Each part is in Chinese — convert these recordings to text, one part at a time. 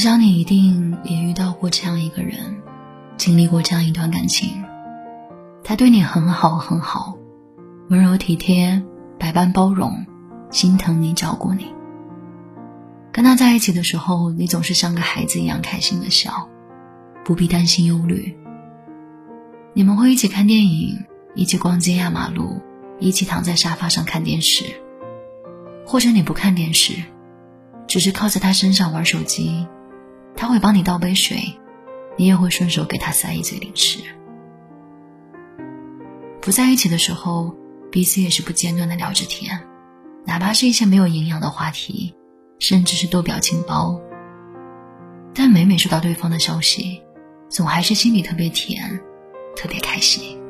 我想你一定也遇到过这样一个人，经历过这样一段感情。他对你很好很好，温柔体贴，百般包容，心疼你，照顾你。跟他在一起的时候，你总是像个孩子一样开心的笑，不必担心忧虑。你们会一起看电影，一起逛街压马路，一起躺在沙发上看电视，或者你不看电视，只是靠在他身上玩手机。他会帮你倒杯水，你也会顺手给他塞一嘴零食。不在一起的时候，彼此也是不间断的聊着天，哪怕是一些没有营养的话题，甚至是逗表情包。但每每收到对方的消息，总还是心里特别甜，特别开心。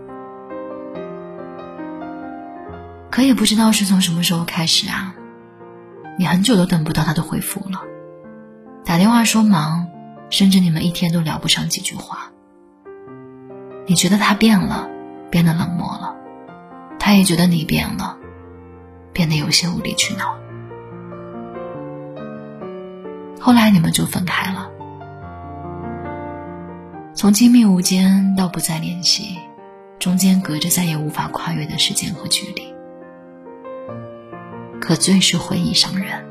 可也不知道是从什么时候开始啊，你很久都等不到他的回复了。打电话说忙，甚至你们一天都聊不上几句话。你觉得他变了，变得冷漠了，他也觉得你变了，变得有些无理取闹。后来你们就分开了，从亲密无间到不再联系，中间隔着再也无法跨越的时间和距离。可最是回忆伤人。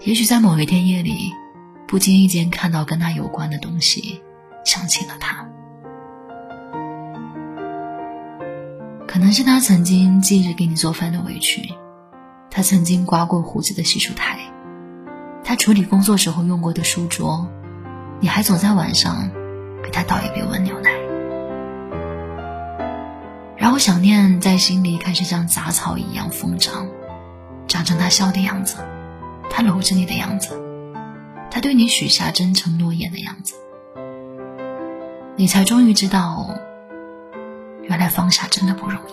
也许在某一天夜里，不经意间看到跟他有关的东西，想起了他。可能是他曾经记着给你做饭的围裙，他曾经刮过胡子的洗漱台，他处理工作时候用过的书桌，你还总在晚上给他倒一杯温牛奶。然后想念在心里开始像杂草一样疯长，长成他笑的样子。他搂着你的样子，他对你许下真诚诺言的样子，你才终于知道，原来放下真的不容易。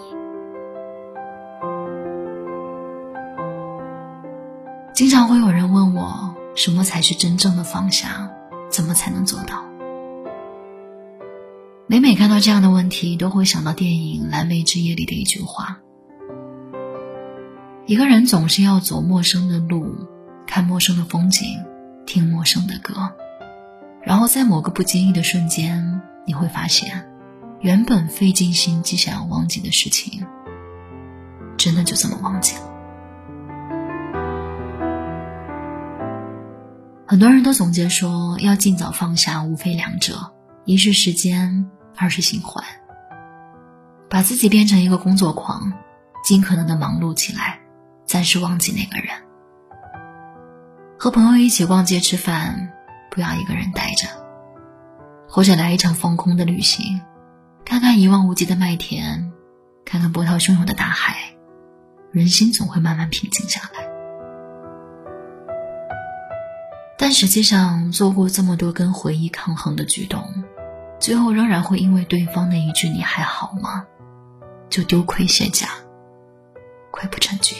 经常会有人问我，什么才是真正的放下？怎么才能做到？每每看到这样的问题，都会想到电影《蓝莓之夜》里的一句话：一个人总是要走陌生的路。看陌生的风景，听陌生的歌，然后在某个不经意的瞬间，你会发现，原本费尽心机想要忘记的事情，真的就这么忘记了。很多人都总结说，要尽早放下，无非两者：一是时间，二是心怀。把自己变成一个工作狂，尽可能的忙碌起来，暂时忘记那个人。和朋友一起逛街吃饭，不要一个人待着，或者来一场放空的旅行，看看一望无际的麦田，看看波涛汹涌的大海，人心总会慢慢平静下来。但实际上，做过这么多跟回忆抗衡的举动，最后仍然会因为对方的一句“你还好吗”，就丢盔卸甲，溃不成军。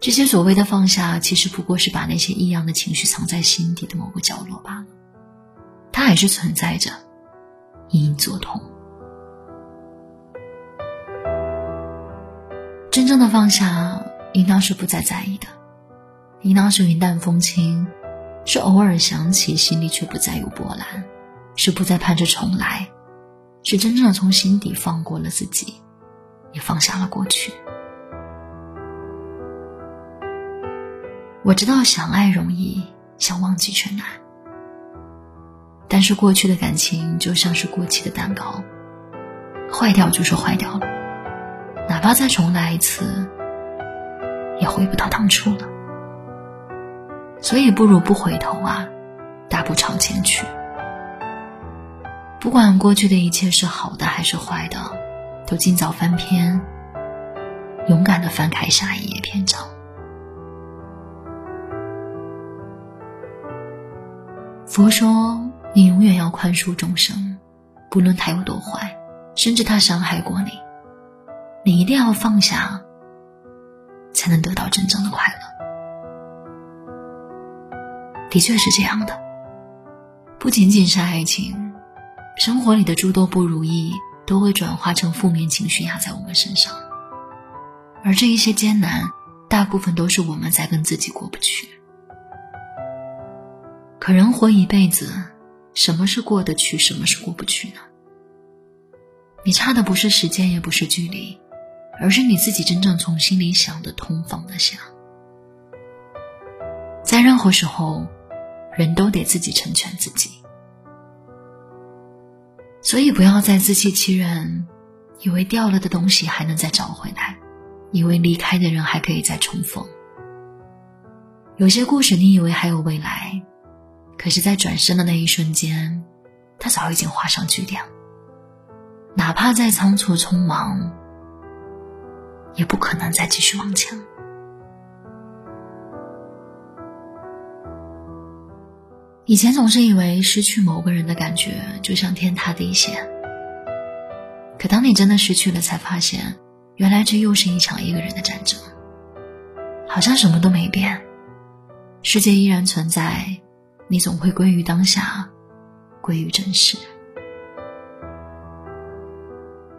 这些所谓的放下，其实不过是把那些异样的情绪藏在心底的某个角落罢了。它还是存在着，隐隐作痛。真正的放下，应当是不再在意的，应当是云淡风轻，是偶尔想起，心里却不再有波澜，是不再盼着重来，是真正的从心底放过了自己，也放下了过去。我知道想爱容易，想忘记却难。但是过去的感情就像是过期的蛋糕，坏掉就是坏掉了，哪怕再重来一次，也回不到当初了。所以不如不回头啊，大步朝前去。不管过去的一切是好的还是坏的，都尽早翻篇，勇敢的翻开下一页佛说：“你永远要宽恕众生，不论他有多坏，甚至他伤害过你，你一定要放下，才能得到真正的快乐。”的确是这样的，不仅仅是爱情，生活里的诸多不如意都会转化成负面情绪压在我们身上，而这一些艰难，大部分都是我们在跟自己过不去。可人活一辈子，什么是过得去，什么是过不去呢？你差的不是时间，也不是距离，而是你自己真正从心里想的通、放得下。在任何时候，人都得自己成全自己，所以不要再自欺欺人，以为掉了的东西还能再找回来，以为离开的人还可以再重逢。有些故事，你以为还有未来，可是，在转身的那一瞬间，他早已经画上句点。哪怕再仓促匆忙，也不可能再继续往前。以前总是以为失去某个人的感觉就像天塌地陷，可当你真的失去了，才发现，原来这又是一场一个人的战争。好像什么都没变，世界依然存在，你总会归于当下，归于真实。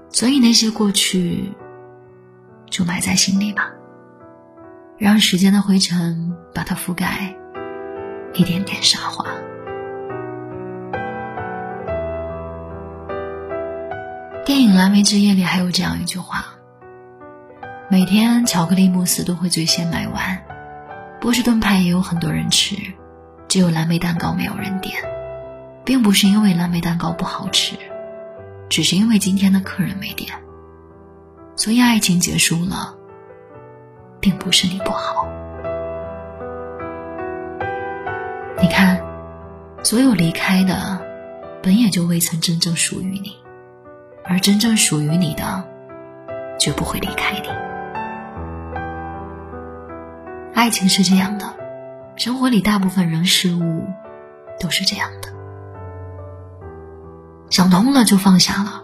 所以那些过去，就埋在心里吧，让时间的灰尘把它覆盖。一点点沙化。电影《蓝莓之夜》里还有这样一句话：每天巧克力慕斯都会最先卖完，波士顿派也有很多人吃，只有蓝莓蛋糕没有人点，并不是因为蓝莓蛋糕不好吃，只是因为今天的客人没点。所以爱情结束了，并不是你不好。你看，所有离开的，本也就未曾真正属于你，而真正属于你的，绝不会离开你。爱情是这样的，生活里大部分人事物都是这样的。想通了就放下了，